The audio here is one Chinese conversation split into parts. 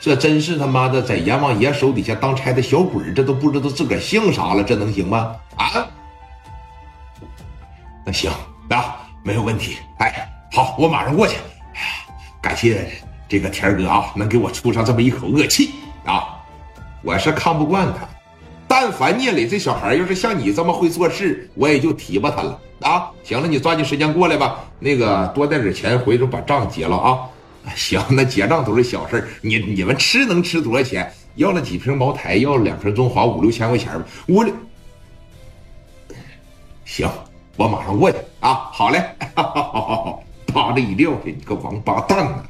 这真是他妈的在阎王爷手底下当差的小鬼这都不知道自个儿姓啥了，这能行吗？啊？那行啊，没有问题。哎，好，我马上过去。感谢这个田哥啊，能给我出上这么一口恶气啊！我是看不惯他，但凡聂磊这小孩要是像你这么会做事，我也就提拔他了啊！行了，你抓紧时间过来吧。那个多带点钱，回头把账结了啊。行，那结账都是小事儿你你们吃能吃多少钱？要了几瓶茅台，要了两瓶中华，五六千块钱吧。我，行，我马上过去啊。好嘞，好好好，扒着一撂下，你个王八蛋啊！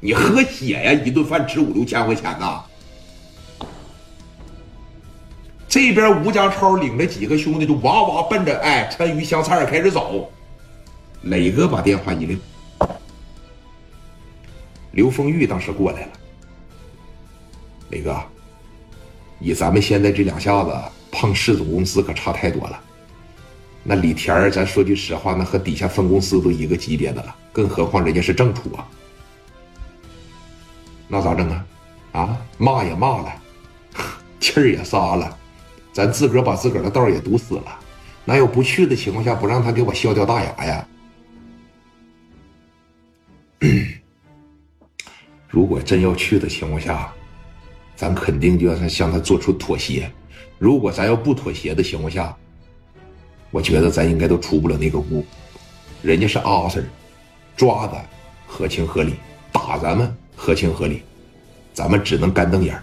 你喝血呀？一顿饭值五六千块钱呐？这边吴家超领着几个兄弟就哇哇奔着哎鲳鱼香菜开始走。磊哥把电话一撂。刘丰玉当时过来了，磊哥，以咱们现在这两下子，碰市总公司可差太多了。那李田儿，咱说句实话，那和底下分公司都一个级别的了，更何况人家是正处啊。那咋整啊？啊，骂也骂了，气儿也撒了，咱自个儿把自个儿的道也堵死了。哪有不去的情况下不让他给我笑掉大牙呀？如果真要去的情况下，咱肯定就要向他做出妥协。如果咱要不妥协的情况下，我觉得咱应该都出不了那个屋。人家是阿 Sir，抓咱合情合理，打咱们合情合理，咱们只能干瞪眼。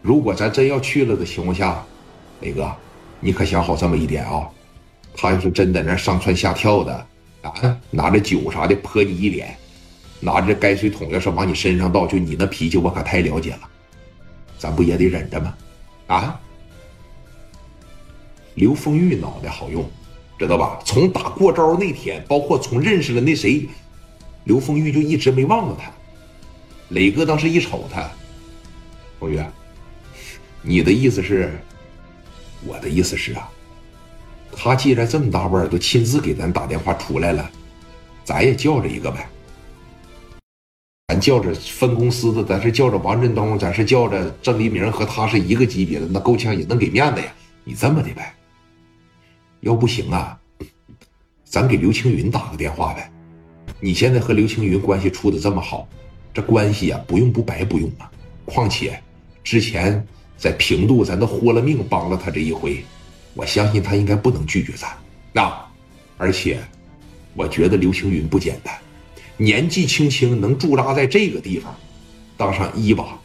如果咱真要去了的情况下，磊哥，你可想好这么一点啊？他要是真在那上蹿下跳的啊，拿着酒啥的泼你一脸。拿着泔水桶，要是往你身上倒，就你那脾气，我可太了解了。咱不也得忍着吗？啊！刘丰玉脑袋好用，知道吧？从打过招那天，包括从认识了那谁，刘丰玉就一直没忘了他。磊哥当时一瞅他，丰玉，你的意思是？我的意思是啊，他既然这么大腕儿，都亲自给咱打电话出来了，咱也叫着一个呗。叫着分公司的，咱是叫着王振东，咱是叫着郑黎明，和他是一个级别的，那够呛也能给面子呀。你这么的呗，要不行啊，咱给刘青云打个电话呗。你现在和刘青云关系处的这么好，这关系啊，不用不白不用啊。况且之前在平度咱都豁了命帮了他这一回，我相信他应该不能拒绝咱。那而且我觉得刘青云不简单。年纪轻轻能驻扎在这个地方，当上一把，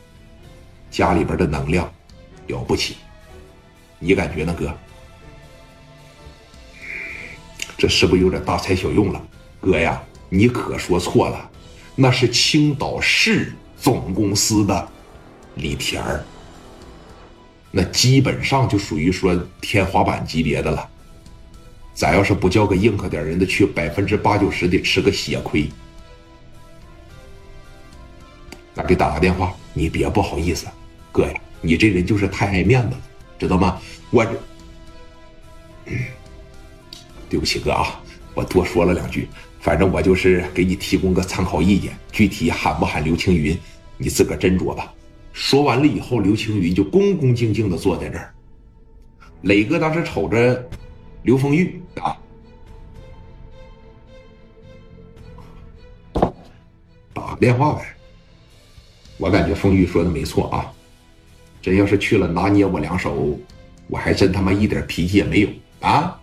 家里边的能量了不起，你感觉呢，哥？这是不是有点大材小用了？哥呀，你可说错了，那是青岛市总公司的李田儿，那基本上就属于说天花板级别的了。咱要是不叫个硬核点人的去，百分之八九十得吃个血亏。咱给打个电话，你别不好意思，哥呀，你这人就是太爱面子了，知道吗？我，对不起哥啊，我多说了两句，反正我就是给你提供个参考意见，具体喊不喊刘青云，你自个斟酌吧。说完了以后，刘青云就恭恭敬敬的坐在这儿。磊哥当时瞅着刘丰玉啊，打个电话呗。我感觉风玉说的没错啊，真要是去了拿捏我两手，我还真他妈一点脾气也没有啊。